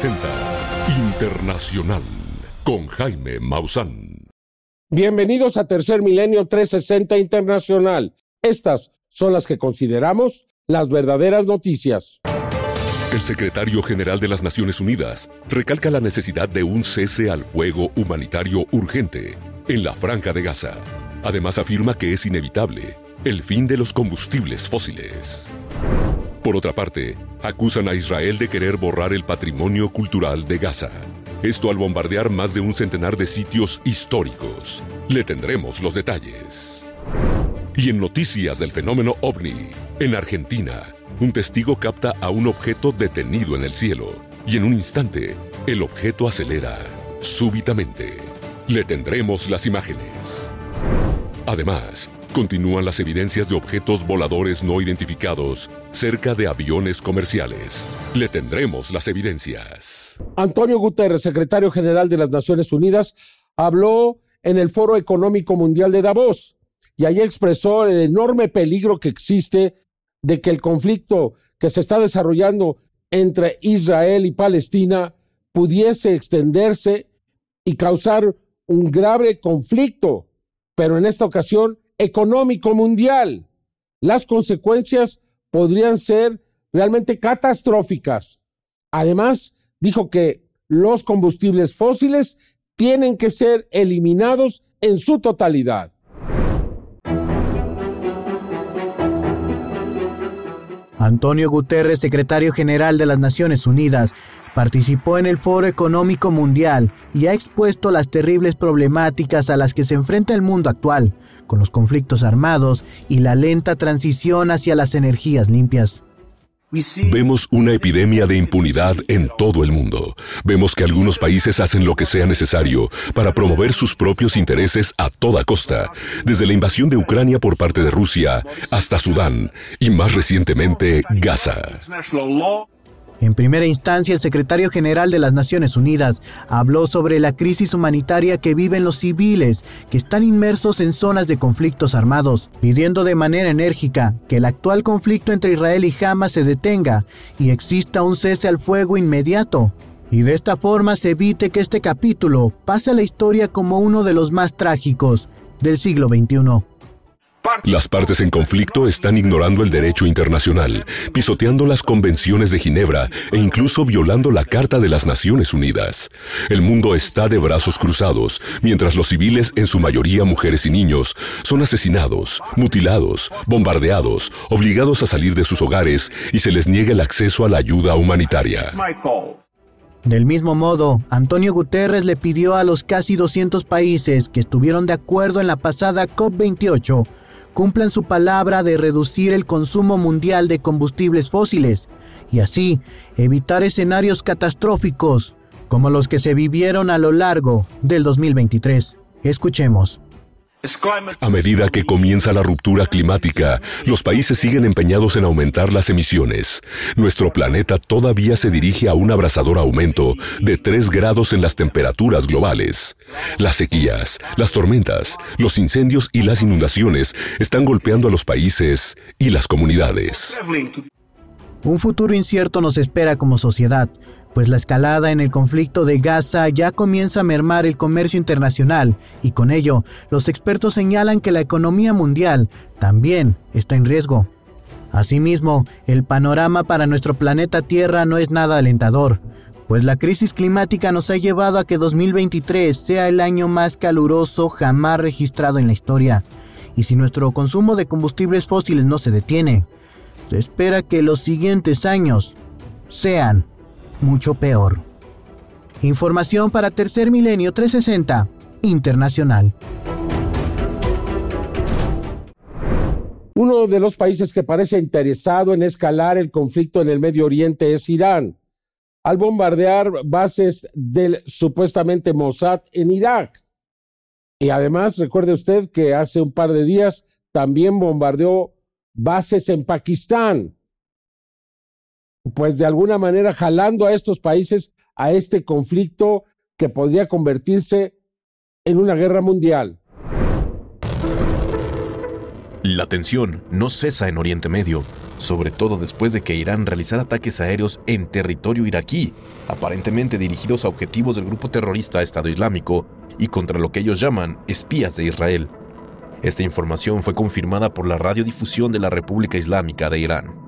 360 Internacional con Jaime Maussan. Bienvenidos a Tercer Milenio 360 Internacional. Estas son las que consideramos las verdaderas noticias. El secretario general de las Naciones Unidas recalca la necesidad de un cese al fuego humanitario urgente en la franja de Gaza. Además afirma que es inevitable el fin de los combustibles fósiles. Por otra parte, acusan a Israel de querer borrar el patrimonio cultural de Gaza. Esto al bombardear más de un centenar de sitios históricos. Le tendremos los detalles. Y en noticias del fenómeno ovni, en Argentina, un testigo capta a un objeto detenido en el cielo y en un instante el objeto acelera súbitamente. Le tendremos las imágenes. Además, continúan las evidencias de objetos voladores no identificados cerca de aviones comerciales. Le tendremos las evidencias. Antonio Guterres, secretario general de las Naciones Unidas, habló en el Foro Económico Mundial de Davos y allí expresó el enorme peligro que existe de que el conflicto que se está desarrollando entre Israel y Palestina pudiese extenderse y causar un grave conflicto, pero en esta ocasión económico mundial. Las consecuencias podrían ser realmente catastróficas. Además, dijo que los combustibles fósiles tienen que ser eliminados en su totalidad. Antonio Guterres, secretario general de las Naciones Unidas, participó en el Foro Económico Mundial y ha expuesto las terribles problemáticas a las que se enfrenta el mundo actual, con los conflictos armados y la lenta transición hacia las energías limpias. Vemos una epidemia de impunidad en todo el mundo. Vemos que algunos países hacen lo que sea necesario para promover sus propios intereses a toda costa, desde la invasión de Ucrania por parte de Rusia hasta Sudán y más recientemente Gaza. En primera instancia, el secretario general de las Naciones Unidas habló sobre la crisis humanitaria que viven los civiles que están inmersos en zonas de conflictos armados, pidiendo de manera enérgica que el actual conflicto entre Israel y Hamas se detenga y exista un cese al fuego inmediato. Y de esta forma se evite que este capítulo pase a la historia como uno de los más trágicos del siglo XXI. Las partes en conflicto están ignorando el derecho internacional, pisoteando las convenciones de Ginebra e incluso violando la Carta de las Naciones Unidas. El mundo está de brazos cruzados, mientras los civiles, en su mayoría mujeres y niños, son asesinados, mutilados, bombardeados, obligados a salir de sus hogares y se les niega el acceso a la ayuda humanitaria. Del mismo modo, Antonio Guterres le pidió a los casi 200 países que estuvieron de acuerdo en la pasada COP28 cumplan su palabra de reducir el consumo mundial de combustibles fósiles y así evitar escenarios catastróficos como los que se vivieron a lo largo del 2023. Escuchemos. A medida que comienza la ruptura climática, los países siguen empeñados en aumentar las emisiones. Nuestro planeta todavía se dirige a un abrasador aumento de 3 grados en las temperaturas globales. Las sequías, las tormentas, los incendios y las inundaciones están golpeando a los países y las comunidades. Un futuro incierto nos espera como sociedad, pues la escalada en el conflicto de Gaza ya comienza a mermar el comercio internacional y con ello los expertos señalan que la economía mundial también está en riesgo. Asimismo, el panorama para nuestro planeta Tierra no es nada alentador, pues la crisis climática nos ha llevado a que 2023 sea el año más caluroso jamás registrado en la historia. Y si nuestro consumo de combustibles fósiles no se detiene, se espera que los siguientes años sean mucho peor. Información para Tercer Milenio 360 Internacional. Uno de los países que parece interesado en escalar el conflicto en el Medio Oriente es Irán, al bombardear bases del supuestamente Mossad en Irak. Y además, recuerde usted que hace un par de días también bombardeó bases en Pakistán pues de alguna manera jalando a estos países a este conflicto que podría convertirse en una guerra mundial. La tensión no cesa en Oriente Medio. sobre todo después de que Irán realizara ataques aéreos en territorio iraquí, aparentemente dirigidos a objetivos del grupo terrorista Estado Islámico y contra lo que ellos llaman espías de Israel. Esta información fue confirmada por la radiodifusión de la República Islámica de Irán.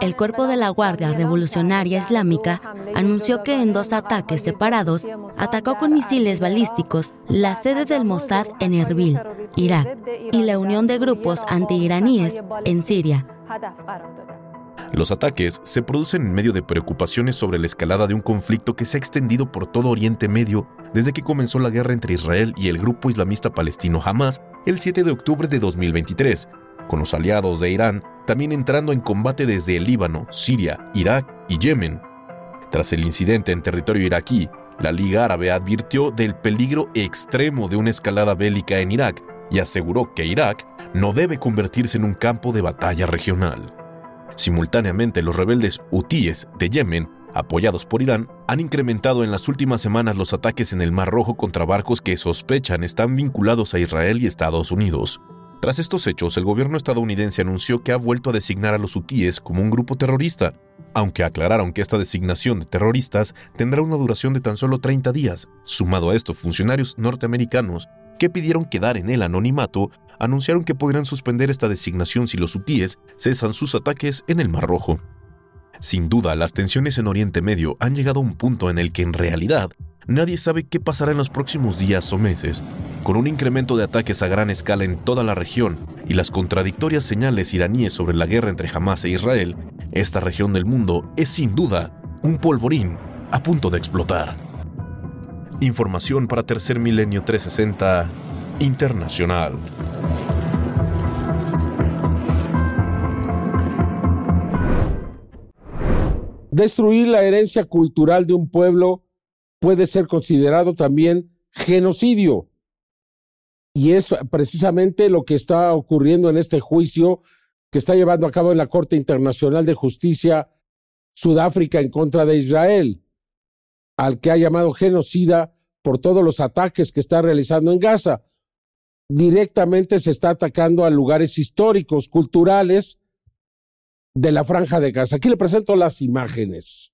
El cuerpo de la Guardia Revolucionaria Islámica anunció que en dos ataques separados atacó con misiles balísticos la sede del Mossad en Erbil, Irak, y la unión de grupos antiiraníes en Siria. Los ataques se producen en medio de preocupaciones sobre la escalada de un conflicto que se ha extendido por todo Oriente Medio desde que comenzó la guerra entre Israel y el grupo islamista palestino Hamas el 7 de octubre de 2023, con los aliados de Irán también entrando en combate desde el Líbano, Siria, Irak y Yemen. Tras el incidente en territorio iraquí, la Liga Árabe advirtió del peligro extremo de una escalada bélica en Irak y aseguró que Irak no debe convertirse en un campo de batalla regional. Simultáneamente, los rebeldes hutíes de Yemen, apoyados por Irán, han incrementado en las últimas semanas los ataques en el Mar Rojo contra barcos que sospechan están vinculados a Israel y Estados Unidos. Tras estos hechos, el gobierno estadounidense anunció que ha vuelto a designar a los hutíes como un grupo terrorista, aunque aclararon que esta designación de terroristas tendrá una duración de tan solo 30 días. Sumado a esto, funcionarios norteamericanos que pidieron quedar en el anonimato anunciaron que podrían suspender esta designación si los hutíes cesan sus ataques en el Mar Rojo. Sin duda, las tensiones en Oriente Medio han llegado a un punto en el que en realidad nadie sabe qué pasará en los próximos días o meses. Con un incremento de ataques a gran escala en toda la región y las contradictorias señales iraníes sobre la guerra entre Hamas e Israel, esta región del mundo es sin duda un polvorín a punto de explotar. Información para Tercer Milenio 360 Internacional. Destruir la herencia cultural de un pueblo puede ser considerado también genocidio. Y es precisamente lo que está ocurriendo en este juicio que está llevando a cabo en la Corte Internacional de Justicia Sudáfrica en contra de Israel, al que ha llamado genocida por todos los ataques que está realizando en Gaza. Directamente se está atacando a lugares históricos, culturales de la franja de Gaza. Aquí le presento las imágenes.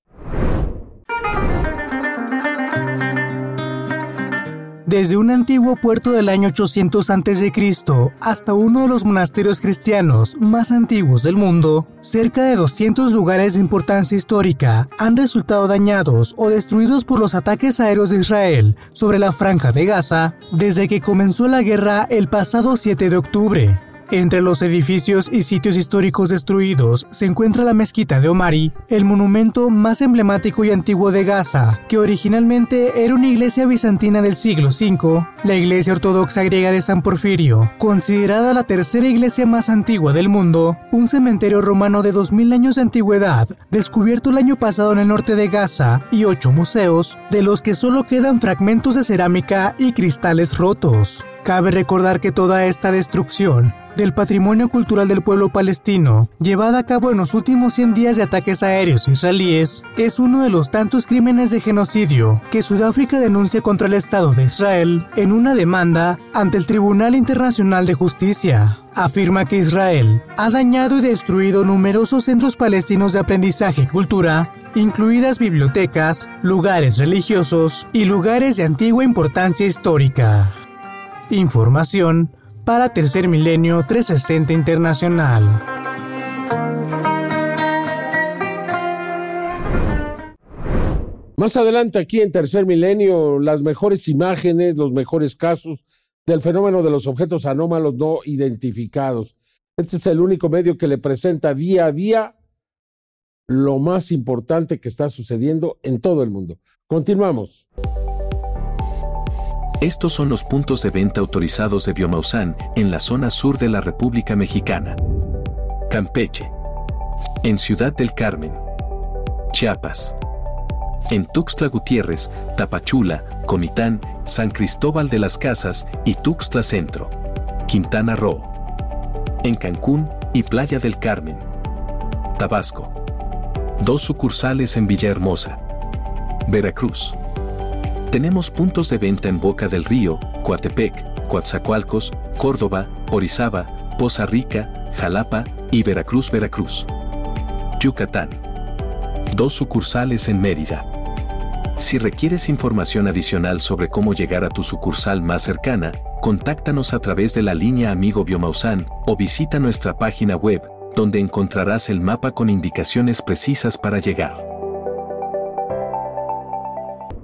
Desde un antiguo puerto del año 800 a.C. hasta uno de los monasterios cristianos más antiguos del mundo, cerca de 200 lugares de importancia histórica han resultado dañados o destruidos por los ataques aéreos de Israel sobre la franja de Gaza desde que comenzó la guerra el pasado 7 de octubre. Entre los edificios y sitios históricos destruidos se encuentra la mezquita de Omari, el monumento más emblemático y antiguo de Gaza, que originalmente era una iglesia bizantina del siglo V, la iglesia ortodoxa griega de San Porfirio, considerada la tercera iglesia más antigua del mundo, un cementerio romano de 2000 años de antigüedad, descubierto el año pasado en el norte de Gaza, y ocho museos, de los que solo quedan fragmentos de cerámica y cristales rotos. Cabe recordar que toda esta destrucción del patrimonio cultural del pueblo palestino, llevada a cabo en los últimos 100 días de ataques aéreos israelíes, es uno de los tantos crímenes de genocidio que Sudáfrica denuncia contra el Estado de Israel en una demanda ante el Tribunal Internacional de Justicia. Afirma que Israel ha dañado y destruido numerosos centros palestinos de aprendizaje y cultura, incluidas bibliotecas, lugares religiosos y lugares de antigua importancia histórica. Información para Tercer Milenio 360 Internacional. Más adelante aquí en Tercer Milenio, las mejores imágenes, los mejores casos del fenómeno de los objetos anómalos no identificados. Este es el único medio que le presenta día a día lo más importante que está sucediendo en todo el mundo. Continuamos. Estos son los puntos de venta autorizados de Biomausan en la zona sur de la República Mexicana. Campeche. En Ciudad del Carmen. Chiapas. En Tuxtla Gutiérrez, Tapachula, Comitán, San Cristóbal de las Casas y Tuxtla Centro. Quintana Roo. En Cancún y Playa del Carmen. Tabasco. Dos sucursales en Villahermosa. Veracruz. Tenemos puntos de venta en Boca del Río, Coatepec, Coatzacoalcos, Córdoba, Orizaba, Poza Rica, Jalapa y Veracruz, Veracruz. Yucatán. Dos sucursales en Mérida. Si requieres información adicional sobre cómo llegar a tu sucursal más cercana, contáctanos a través de la línea Amigo Biomausan o visita nuestra página web, donde encontrarás el mapa con indicaciones precisas para llegar.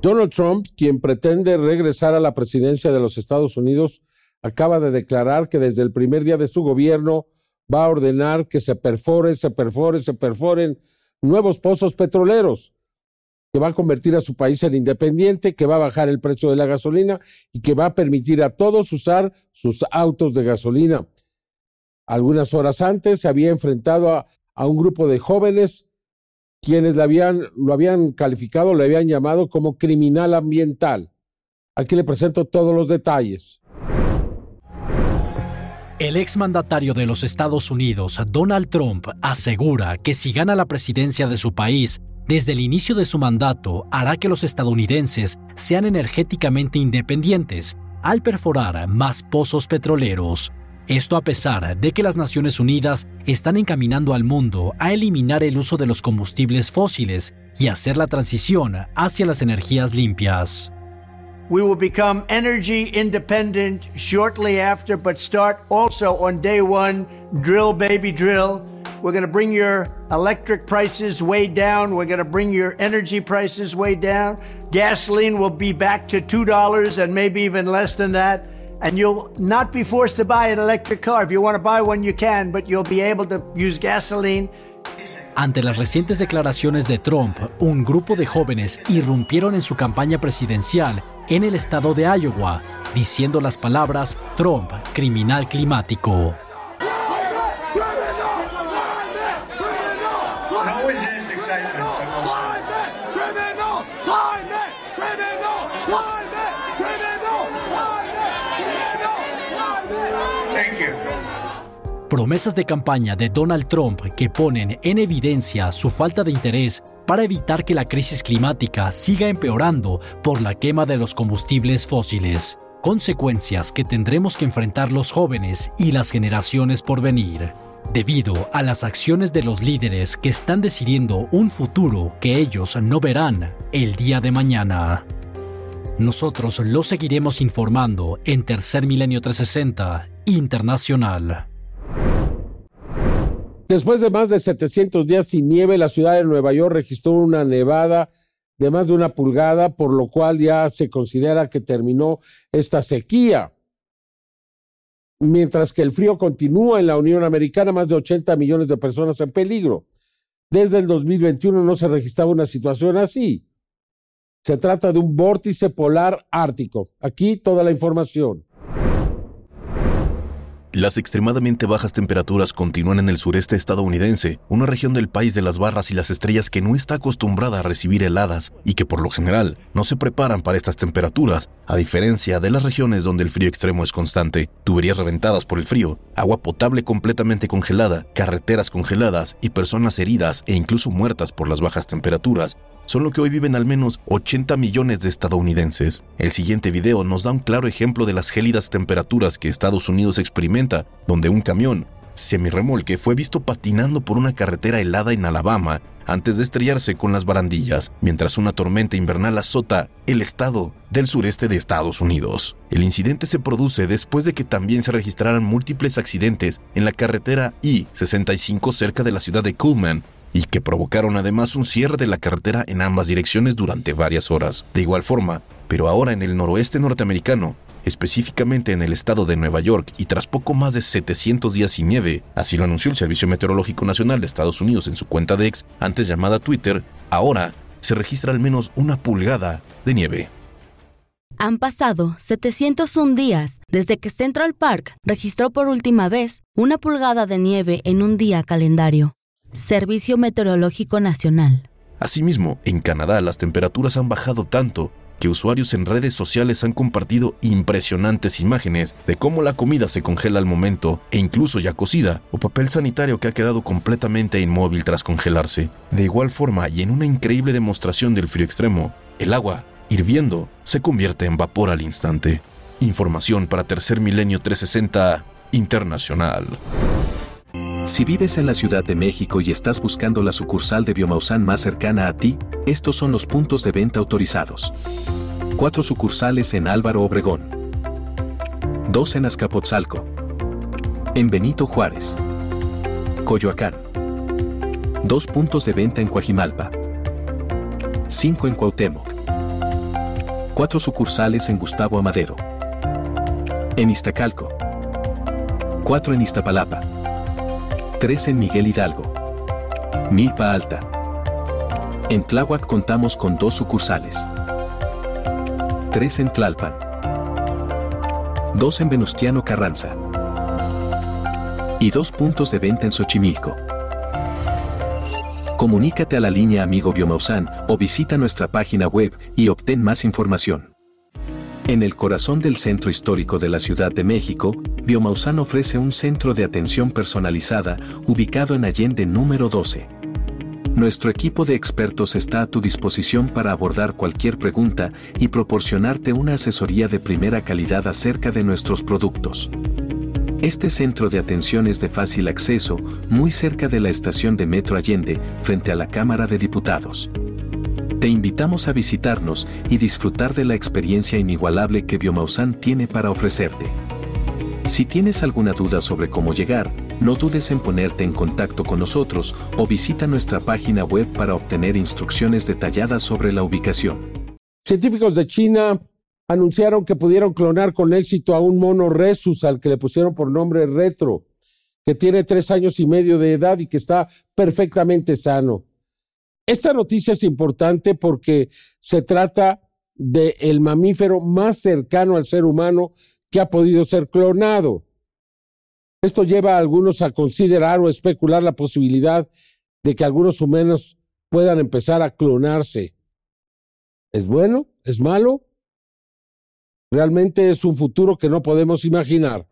Donald Trump, quien pretende regresar a la presidencia de los Estados Unidos, acaba de declarar que desde el primer día de su gobierno va a ordenar que se perforen, se perforen, se perforen nuevos pozos petroleros que va a convertir a su país en independiente, que va a bajar el precio de la gasolina y que va a permitir a todos usar sus autos de gasolina. Algunas horas antes se había enfrentado a, un grupo de jóvenes quienes lo habían, calificado, le habían llamado como criminal ambiental. Aquí le presento todos los detalles. El exmandatario de los Estados Unidos, Donald Trump, asegura que si gana la presidencia de su país, desde el inicio de su mandato hará que los estadounidenses sean energéticamente independientes al perforar más pozos petroleros. Esto a pesar de que las Naciones Unidas están encaminando al mundo a eliminar el uso de los combustibles fósiles y hacer la transición hacia las energías limpias. We will become energy independent shortly after, but start also on day one, drill baby drill. We're going to bring your electric prices way down. We're going to bring your energy prices way down. Gasoline will be back to $2 and maybe even less than that. And you'll not be forced to buy an electric car. If you want to buy one, you can, but you'll be able to use gasoline. Ante las recientes declaraciones de Trump, un grupo de jóvenes irrumpieron en su campaña presidencial en el estado de Iowa, diciendo las palabras Trump, criminal climático. Promesas de campaña de Donald Trump que ponen en evidencia su falta de interés para evitar que la crisis climática siga empeorando por la quema de los combustibles fósiles, consecuencias que tendremos que enfrentar los jóvenes y las generaciones por venir, debido a las acciones de los líderes que están decidiendo un futuro que ellos no verán el día de mañana. Nosotros lo seguiremos informando en Tercer Milenio 360 Internacional. Después de más de 700 días sin nieve, la ciudad de Nueva York registró una nevada de más de una pulgada, por lo cual ya se considera que terminó esta sequía. Mientras que el frío continúa en la Unión Americana, más de 80 millones de personas en peligro. Desde el 2021 no se registraba una situación así. Se trata de un vórtice polar ártico. Aquí toda la información. Las extremadamente bajas temperaturas continúan en el sureste estadounidense, una región del país de las barras y las estrellas que no está acostumbrada a recibir heladas y que por lo general no se preparan para estas temperaturas, a diferencia de las regiones donde el frío extremo es constante, tuberías reventadas por el frío, agua potable completamente congelada, carreteras congeladas y personas heridas e incluso muertas por las bajas temperaturas, son lo que hoy viven al menos 80 millones de estadounidenses. El siguiente video nos da un claro ejemplo de las gélidas temperaturas que Estados Unidos experimenta, donde un camión semirremolque fue visto patinando por una carretera helada en Alabama antes de estrellarse con las barandillas, mientras una tormenta invernal azota el estado del sureste de Estados Unidos. El incidente se produce después de que también se registraran múltiples accidentes en la carretera I-65 cerca de la ciudad de Cullman, y que provocaron además un cierre de la carretera en ambas direcciones durante varias horas. De igual forma, pero ahora en el noroeste norteamericano, específicamente en el estado de Nueva York y tras poco más de 700 días sin nieve, así lo anunció el Servicio Meteorológico Nacional de Estados Unidos en su cuenta de ex, antes llamada Twitter, ahora se registra al menos una pulgada de nieve. Han pasado 701 días desde que Central Park registró por última vez una pulgada de nieve en un día calendario. Servicio Meteorológico Nacional. Asimismo, en Canadá las temperaturas han bajado tanto que usuarios en redes sociales han compartido impresionantes imágenes de cómo la comida se congela al momento e incluso ya cocida, o papel sanitario que ha quedado completamente inmóvil tras congelarse. De igual forma, y en una increíble demostración del frío extremo, el agua, hirviendo, se convierte en vapor al instante. Información para Tercer Milenio 360 Internacional. Si vives en la Ciudad de México y estás buscando la sucursal de Biomausan más cercana a ti, estos son los puntos de venta autorizados. Cuatro sucursales en Álvaro Obregón. Dos en Azcapotzalco. En Benito Juárez. Coyoacán. Dos puntos de venta en Coajimalpa. Cinco en Cuauhtémoc. Cuatro sucursales en Gustavo Amadero. En Iztacalco. Cuatro en Iztapalapa. Tres en Miguel Hidalgo. Milpa Alta. En Tláhuac contamos con dos sucursales. Tres en Tlalpan. Dos en Venustiano Carranza. Y dos puntos de venta en Xochimilco. Comunícate a la línea Amigo Biomausan o visita nuestra página web y obtén más información. En el corazón del centro histórico de la Ciudad de México, Biomausan ofrece un centro de atención personalizada ubicado en Allende número 12. Nuestro equipo de expertos está a tu disposición para abordar cualquier pregunta y proporcionarte una asesoría de primera calidad acerca de nuestros productos. Este centro de atención es de fácil acceso, muy cerca de la estación de Metro Allende, frente a la Cámara de Diputados. Te invitamos a visitarnos y disfrutar de la experiencia inigualable que Biomausan tiene para ofrecerte. Si tienes alguna duda sobre cómo llegar, no dudes en ponerte en contacto con nosotros o visita nuestra página web para obtener instrucciones detalladas sobre la ubicación. Científicos de China anunciaron que pudieron clonar con éxito a un mono Resus al que le pusieron por nombre Retro, que tiene tres años y medio de edad y que está perfectamente sano. Esta noticia es importante porque se trata del mamífero más cercano al ser humano que ha podido ser clonado. Esto lleva a algunos a considerar o especular la posibilidad de que algunos humanos puedan empezar a clonarse. ¿Es bueno? ¿Es malo? Realmente es un futuro que no podemos imaginar.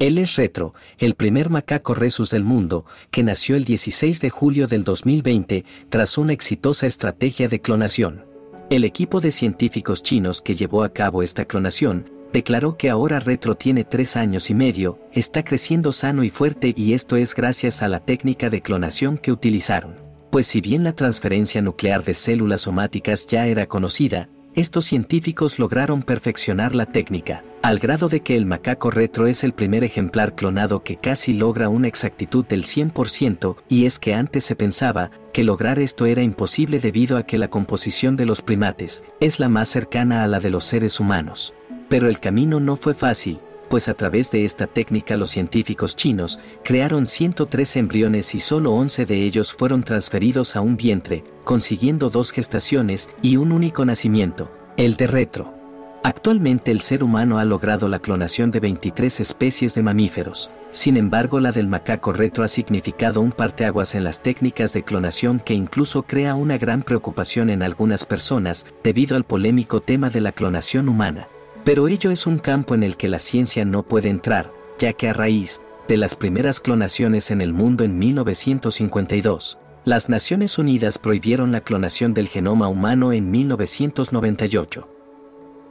Él es Retro, el primer macaco resus del mundo, que nació el 16 de julio del 2020 tras una exitosa estrategia de clonación. El equipo de científicos chinos que llevó a cabo esta clonación declaró que ahora Retro tiene tres años y medio, está creciendo sano y fuerte y esto es gracias a la técnica de clonación que utilizaron. Pues si bien la transferencia nuclear de células somáticas ya era conocida, estos científicos lograron perfeccionar la técnica, al grado de que el macaco retro es el primer ejemplar clonado que casi logra una exactitud del 100%, y es que antes se pensaba que lograr esto era imposible debido a que la composición de los primates es la más cercana a la de los seres humanos. Pero el camino no fue fácil, pues a través de esta técnica los científicos chinos crearon 103 embriones y solo 11 de ellos fueron transferidos a un vientre, consiguiendo dos gestaciones y un único nacimiento, el de retro. Actualmente el ser humano ha logrado la clonación de 23 especies de mamíferos. Sin embargo, la del macaco retro ha significado un parteaguas en las técnicas de clonación que incluso crea una gran preocupación en algunas personas debido al polémico tema de la clonación humana. Pero ello es un campo en el que la ciencia no puede entrar, ya que a raíz de las primeras clonaciones en el mundo en 1952, las Naciones Unidas prohibieron la clonación del genoma humano en 1998.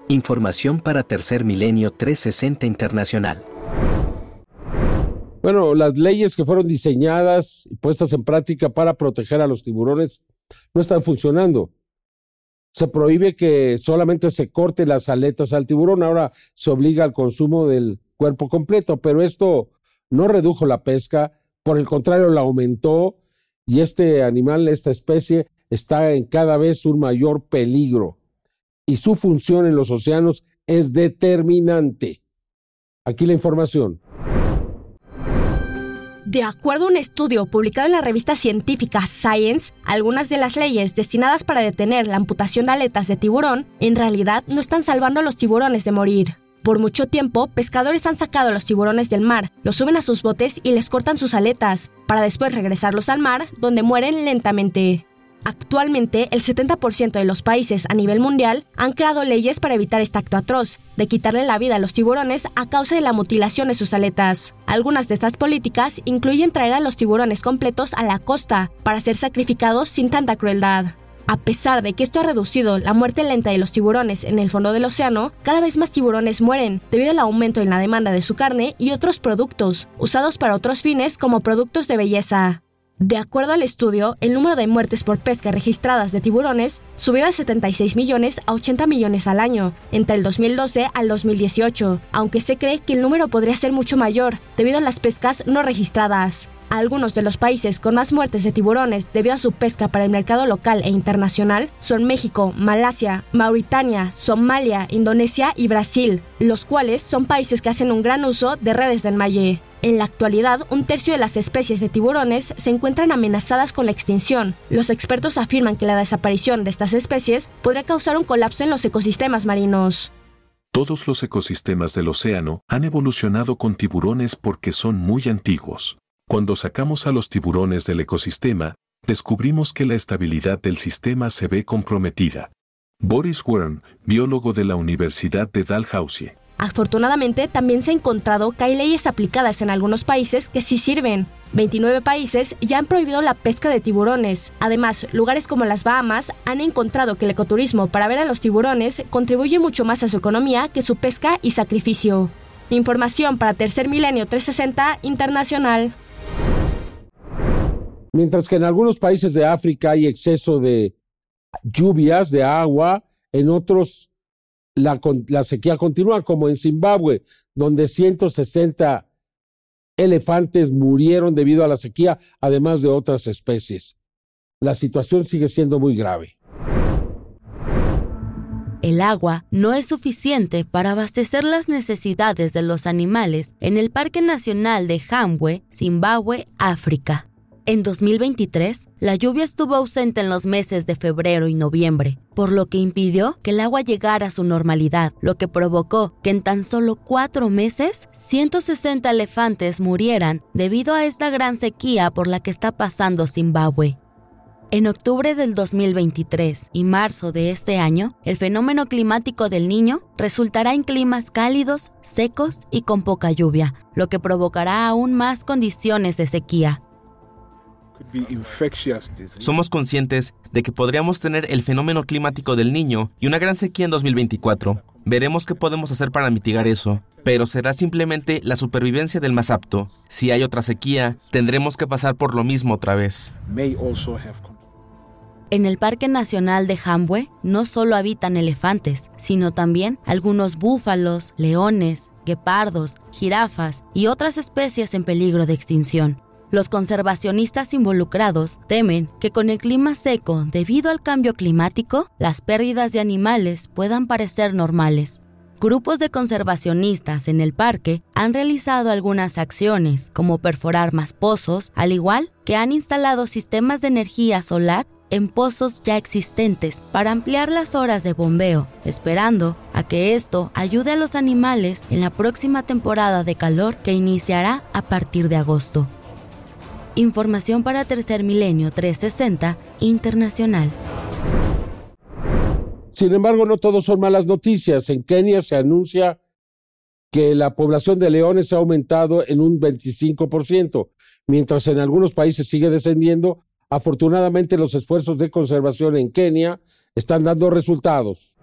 Información para Tercer Milenio 360 Internacional. Bueno, las leyes que fueron diseñadas y puestas en práctica para proteger a los tiburones no están funcionando se prohíbe que solamente se corte las aletas al tiburón, ahora se obliga al consumo del cuerpo completo, pero esto no redujo la pesca, por el contrario la aumentó y este animal, esta especie, está en cada vez un mayor peligro y su función en los océanos es determinante. Aquí la información. De acuerdo a un estudio publicado en la revista científica Science, algunas de las leyes destinadas para detener la amputación de aletas de tiburón en realidad no están salvando a los tiburones de morir. Por mucho tiempo, pescadores han sacado a los tiburones del mar, los suben a sus botes y les cortan sus aletas, para después regresarlos al mar, donde mueren lentamente. Actualmente, el 70% de los países a nivel mundial han creado leyes para evitar este acto atroz, de quitarle la vida a los tiburones a causa de la mutilación de sus aletas. Algunas de estas políticas incluyen traer a los tiburones completos a la costa para ser sacrificados sin tanta crueldad. A pesar de que esto ha reducido la muerte lenta de los tiburones en el fondo del océano, cada vez más tiburones mueren debido al aumento en la demanda de su carne y otros productos, usados para otros fines como productos de belleza. De acuerdo al estudio, el número de muertes por pesca registradas de tiburones subió de 76 millones a 80 millones al año, entre el 2012 al 2018, aunque se cree que el número podría ser mucho mayor, debido a las pescas no registradas. Algunos de los países con más muertes de tiburones debido a su pesca para el mercado local e internacional son México, Malasia, Mauritania, Somalia, Indonesia y Brasil, los cuales son países que hacen un gran uso de redes del malle. En la actualidad, un tercio de las especies de tiburones se encuentran amenazadas con la extinción. Los expertos afirman que la desaparición de estas especies podría causar un colapso en los ecosistemas marinos. Todos los ecosistemas del océano han evolucionado con tiburones porque son muy antiguos. Cuando sacamos a los tiburones del ecosistema, descubrimos que la estabilidad del sistema se ve comprometida. Boris Wern, biólogo de la Universidad de Dalhousie. Afortunadamente, también se ha encontrado que hay leyes aplicadas en algunos países que sí sirven. 29 países ya han prohibido la pesca de tiburones. Además, lugares como las Bahamas han encontrado que el ecoturismo para ver a los tiburones contribuye mucho más a su economía que su pesca y sacrificio. Información para Tercer Milenio 360 Internacional. Mientras que en algunos países de África hay exceso de lluvias, de agua, en otros la, sequía continúa, como en Zimbabue, donde 160 elefantes murieron debido a la sequía, además de otras especies. La situación sigue siendo muy grave. El agua no es suficiente para abastecer las necesidades de los animales en el Parque Nacional de Hambwe, Zimbabue, África. En 2023, la lluvia estuvo ausente en los meses de febrero y noviembre, por lo que impidió que el agua llegara a su normalidad, lo que provocó que en tan solo cuatro meses 160 elefantes murieran debido a esta gran sequía por la que está pasando Zimbabue. En octubre del 2023 y marzo de este año, el fenómeno climático del niño resultará en climas cálidos, secos y con poca lluvia, lo que provocará aún más condiciones de sequía. Somos conscientes de que podríamos tener el fenómeno climático del niño y una gran sequía en 2024. Veremos qué podemos hacer para mitigar eso, pero será simplemente la supervivencia del más apto. Si hay otra sequía, tendremos que pasar por lo mismo otra vez. En el Parque Nacional de Hambwe no solo habitan elefantes, sino también algunos búfalos, leones, guepardos, jirafas y otras especies en peligro de extinción. Los conservacionistas involucrados temen que con el clima seco debido al cambio climático, las pérdidas de animales puedan parecer normales. Grupos de conservacionistas en el parque han realizado algunas acciones, como perforar más pozos, al igual que han instalado sistemas de energía solar en pozos ya existentes para ampliar las horas de bombeo, esperando a que esto ayude a los animales en la próxima temporada de calor que iniciará a partir de agosto. Información para Tercer Milenio 360 Internacional. Sin embargo, no todos son malas noticias. En Kenia se anuncia que la población de leones ha aumentado en un 25%, mientras en algunos países sigue descendiendo. Afortunadamente, los esfuerzos de conservación en Kenia están dando resultados.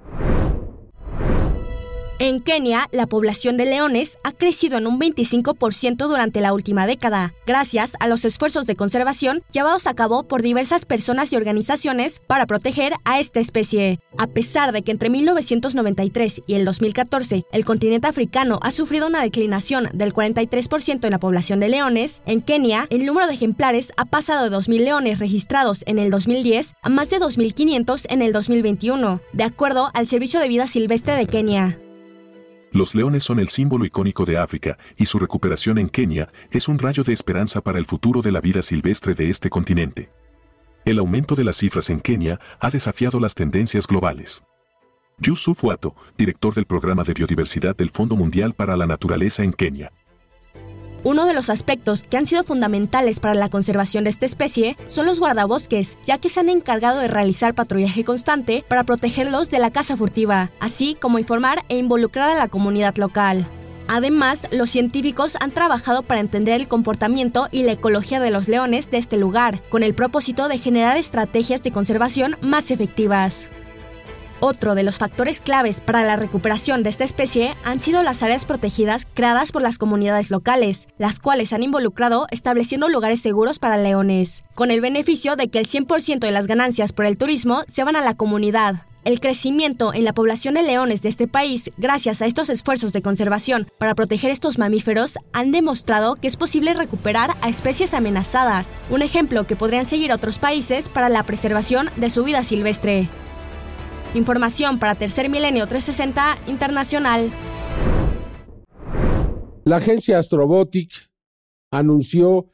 En Kenia, la población de leones ha crecido en un 25% durante la última década, gracias a los esfuerzos de conservación llevados a cabo por diversas personas y organizaciones para proteger a esta especie. A pesar de que entre 1993 y el 2014 el continente africano ha sufrido una declinación del 43% en la población de leones, en Kenia el número de ejemplares ha pasado de 2.000 leones registrados en el 2010 a más de 2.500 en el 2021, de acuerdo al Servicio de Vida Silvestre de Kenia. Los leones son el símbolo icónico de África y su recuperación en Kenia es un rayo de esperanza para el futuro de la vida silvestre de este continente. El aumento de las cifras en Kenia ha desafiado las tendencias globales. Yusuf Wato, director del programa de biodiversidad del Fondo Mundial para la Naturaleza en Kenia, uno de los aspectos que han sido fundamentales para la conservación de esta especie son los guardabosques, ya que se han encargado de realizar patrullaje constante para protegerlos de la caza furtiva, así como informar e involucrar a la comunidad local. Además, los científicos han trabajado para entender el comportamiento y la ecología de los leones de este lugar, con el propósito de generar estrategias de conservación más efectivas. Otro de los factores claves para la recuperación de esta especie han sido las áreas protegidas creadas por las comunidades locales, las cuales han involucrado estableciendo lugares seguros para leones, con el beneficio de que el 100% de las ganancias por el turismo se van a la comunidad. El crecimiento en la población de leones de este país, gracias a estos esfuerzos de conservación para proteger estos mamíferos, han demostrado que es posible recuperar a especies amenazadas, un ejemplo que podrían seguir otros países para la preservación de su vida silvestre. Información para Tercer Milenio 360 Internacional. La agencia Astrobotic anunció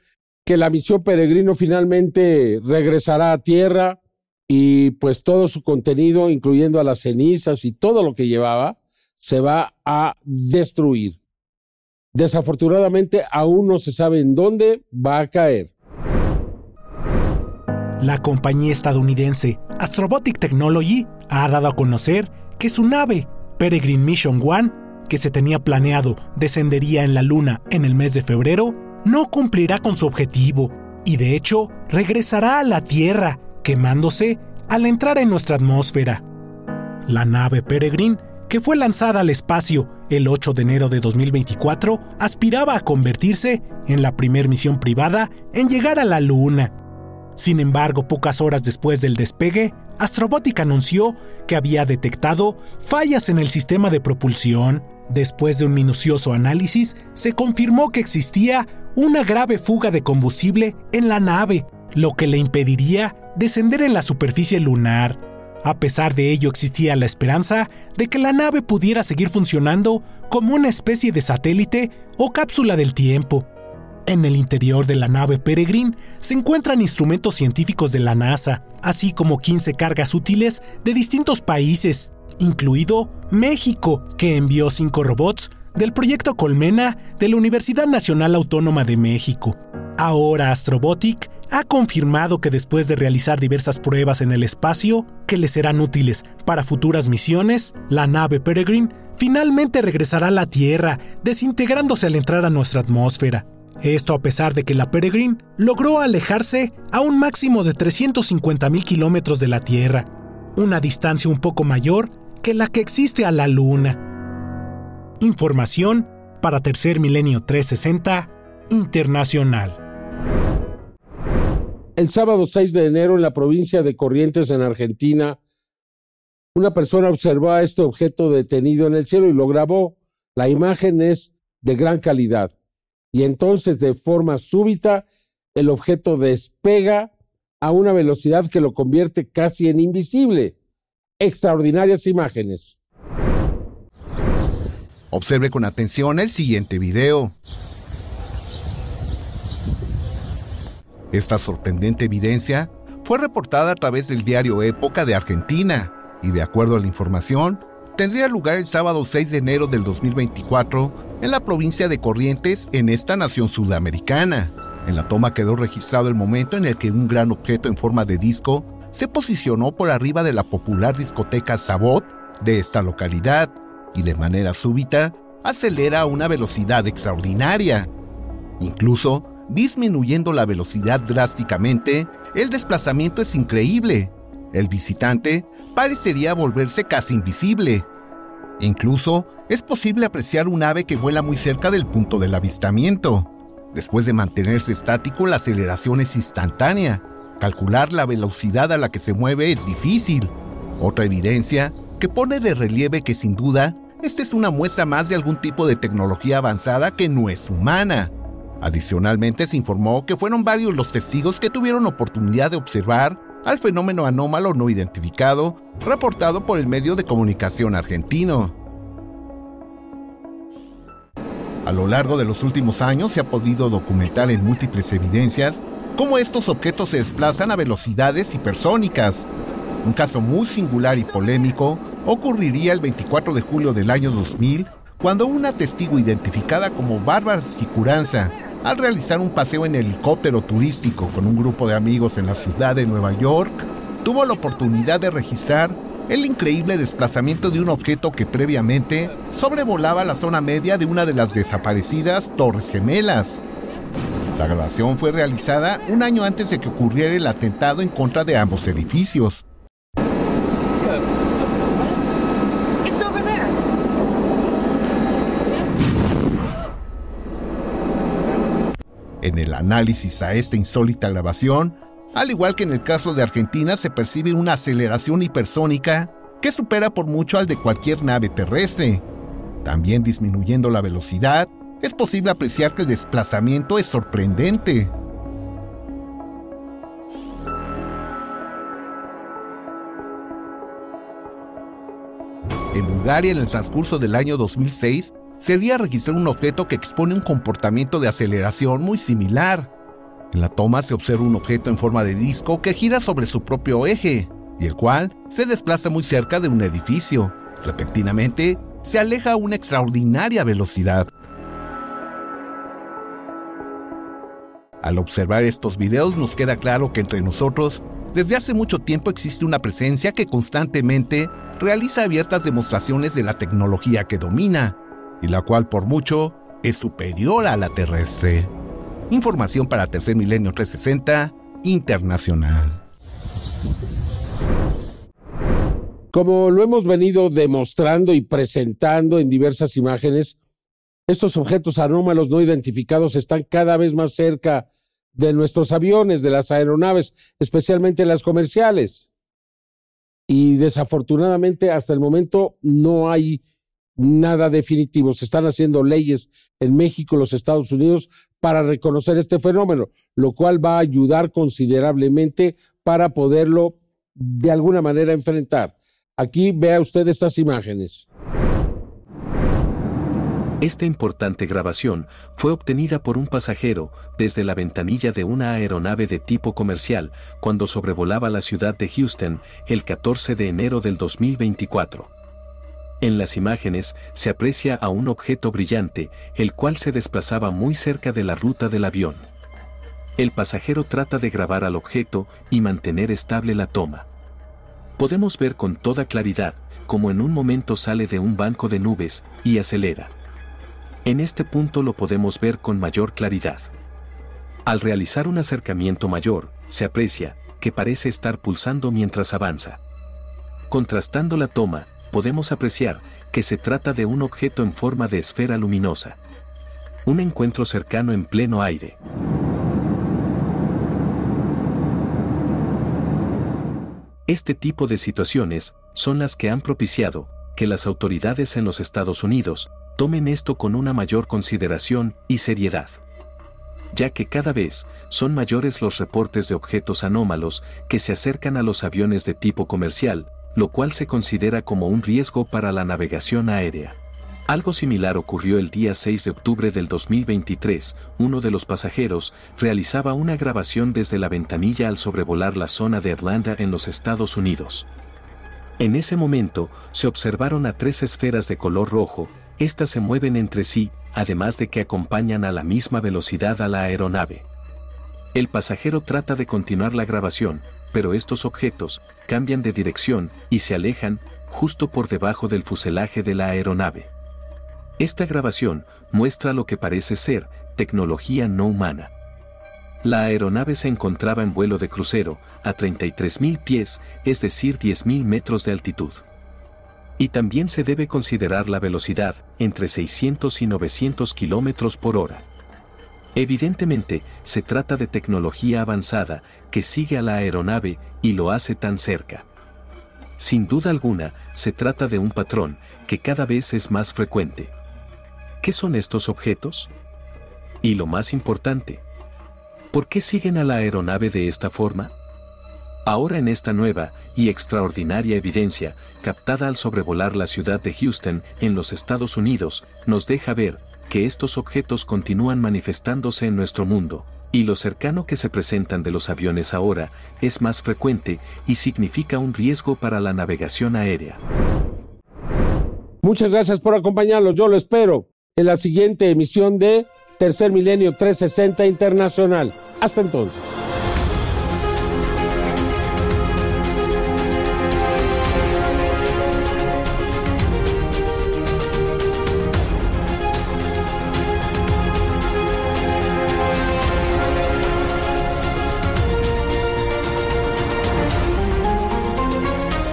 que la misión Peregrino finalmente regresará a Tierra y pues todo su contenido, incluyendo a las cenizas y todo lo que llevaba, se va a destruir. Desafortunadamente aún no se sabe en dónde va a caer. La compañía estadounidense Astrobotic Technology ha dado a conocer que su nave Peregrine Mission One, que se tenía planeado descendería en la Luna en el mes de febrero, no cumplirá con su objetivo y de hecho regresará a la Tierra, quemándose al entrar en nuestra atmósfera. La nave Peregrine, que fue lanzada al espacio el 8 de enero de 2024, aspiraba a convertirse en la primera misión privada en llegar a la Luna sin embargo, pocas horas después del despegue, Astrobotic anunció que había detectado fallas en el sistema de propulsión. Después de un minucioso análisis, se confirmó que existía una grave fuga de combustible en la nave, lo que le impediría descender en la superficie lunar. A pesar de ello existía la esperanza de que la nave pudiera seguir funcionando como una especie de satélite o cápsula del tiempo, en el interior de la nave Peregrine se encuentran instrumentos científicos de la NASA, así como 15 cargas útiles de distintos países, incluido México, que envió 5 robots del proyecto Colmena de la Universidad Nacional Autónoma de México. Ahora Astrobotic ha confirmado que después de realizar diversas pruebas en el espacio que le serán útiles para futuras misiones, la nave Peregrine finalmente regresará a la Tierra, desintegrándose al entrar a nuestra atmósfera. Esto a pesar de que la Peregrine logró alejarse a un máximo de 350.000 kilómetros de la Tierra, una distancia un poco mayor que la que existe a la Luna. Información para Tercer Milenio 360 Internacional. El sábado 6 de enero en la provincia de Corrientes, en Argentina, una persona observó a este objeto detenido en el cielo y lo grabó. La imagen es de gran calidad y entonces de forma súbita el objeto despega a una velocidad que lo convierte casi en invisible. Extraordinarias imágenes. Observe con atención el siguiente video. Esta sorprendente evidencia fue reportada a través del diario Época de Argentina y de acuerdo a la información, tendría lugar el sábado 6 de enero del 2024 en la provincia de Corrientes, en esta nación sudamericana. En la toma quedó registrado el momento en el que un gran objeto en forma de disco se posicionó por arriba de la popular discoteca Sabot de esta localidad y de manera súbita acelera a una velocidad extraordinaria. Incluso disminuyendo la velocidad drásticamente, el desplazamiento es increíble. El visitante parecería volverse casi invisible. Incluso es posible apreciar un ave que vuela muy cerca del punto del avistamiento. Después de mantenerse estático, la aceleración es instantánea. Calcular la velocidad a la que se mueve es difícil. Otra evidencia que pone de relieve que sin duda esta es una muestra más de algún tipo de tecnología avanzada que no es humana. Adicionalmente se informó que fueron varios los testigos que tuvieron oportunidad de observar al fenómeno anómalo no identificado reportado por el medio de comunicación argentino. A lo largo de los últimos años se ha podido documentar en múltiples evidencias cómo estos objetos se desplazan a velocidades hipersónicas. Un caso muy singular y polémico ocurriría el 24 de julio del año 2000, cuando una testigo identificada como Bárbara Sicuranza al realizar un paseo en helicóptero turístico con un grupo de amigos en la ciudad de Nueva York, tuvo la oportunidad de registrar el increíble desplazamiento de un objeto que previamente sobrevolaba la zona media de una de las desaparecidas Torres Gemelas. La grabación fue realizada un año antes de que ocurriera el atentado en contra de ambos edificios. En el análisis a esta insólita grabación, al igual que en el caso de Argentina, se percibe una aceleración hipersónica que supera por mucho al de cualquier nave terrestre. También disminuyendo la velocidad, es posible apreciar que el desplazamiento es sorprendente. En Bulgaria, en el transcurso del año 2006, se había registrado un objeto que expone un comportamiento de aceleración muy similar. En la toma se observa un objeto en forma de disco que gira sobre su propio eje, y el cual se desplaza muy cerca de un edificio. Repentinamente, se aleja a una extraordinaria velocidad. Al observar estos videos nos queda claro que entre nosotros, desde hace mucho tiempo existe una presencia que constantemente realiza abiertas demostraciones de la tecnología que domina, y la cual por mucho es superior a la terrestre. Información para Tercer Milenio 360 Internacional. Como lo hemos venido demostrando y presentando en diversas imágenes, estos objetos anómalos no identificados están cada vez más cerca de nuestros aviones, de las aeronaves, especialmente las comerciales. Y desafortunadamente hasta el momento no hay nada definitivo. Se están haciendo leyes en México, los Estados Unidos, para reconocer este fenómeno, lo cual va a ayudar considerablemente para poderlo de alguna manera enfrentar. Aquí vea usted estas imágenes. Esta importante grabación fue obtenida por un pasajero desde la ventanilla de una aeronave de tipo comercial cuando sobrevolaba la ciudad de Houston el 14 de enero del 2024. En las imágenes se aprecia a un objeto brillante, el cual se desplazaba muy cerca de la ruta del avión. El pasajero trata de grabar al objeto y mantener estable la toma. Podemos ver con toda claridad cómo en un momento sale de un banco de nubes y acelera. En este punto lo podemos ver con mayor claridad. Al realizar un acercamiento mayor, se aprecia que parece estar pulsando mientras avanza. Contrastando la toma, podemos apreciar que se trata de un objeto en forma de esfera luminosa. Un encuentro cercano en pleno aire. Este tipo de situaciones son las que han propiciado que las autoridades en los Estados Unidos tomen esto con una mayor consideración y seriedad. Ya que cada vez son mayores los reportes de objetos anómalos que se acercan a los aviones de tipo comercial, lo cual se considera como un riesgo para la navegación aérea. Algo similar ocurrió el día 6 de octubre del 2023. Uno de los pasajeros realizaba una grabación desde la ventanilla al sobrevolar la zona de Atlanta en los Estados Unidos. En ese momento, se observaron a tres esferas de color rojo, estas se mueven entre sí, además de que acompañan a la misma velocidad a la aeronave. El pasajero trata de continuar la grabación, pero estos objetos cambian de dirección y se alejan justo por debajo del fuselaje de la aeronave. Esta grabación muestra lo que parece ser tecnología no humana. La aeronave se encontraba en vuelo de crucero a 33.000 pies, es decir, 10.000 metros de altitud. Y también se debe considerar la velocidad, entre 600 y 900 kilómetros por hora. Evidentemente, se trata de tecnología avanzada que sigue a la aeronave y lo hace tan cerca. Sin duda alguna, se trata de un patrón que cada vez es más frecuente. ¿Qué son estos objetos? Y lo más importante, ¿por qué siguen a la aeronave de esta forma? Ahora en esta nueva y extraordinaria evidencia, captada al sobrevolar la ciudad de Houston en los Estados Unidos, nos deja ver que estos objetos continúan manifestándose en nuestro mundo, y lo cercano que se presentan de los aviones ahora es más frecuente y significa un riesgo para la navegación aérea. Muchas gracias por acompañarnos, yo lo espero en la siguiente emisión de Tercer Milenio 360 Internacional. Hasta entonces.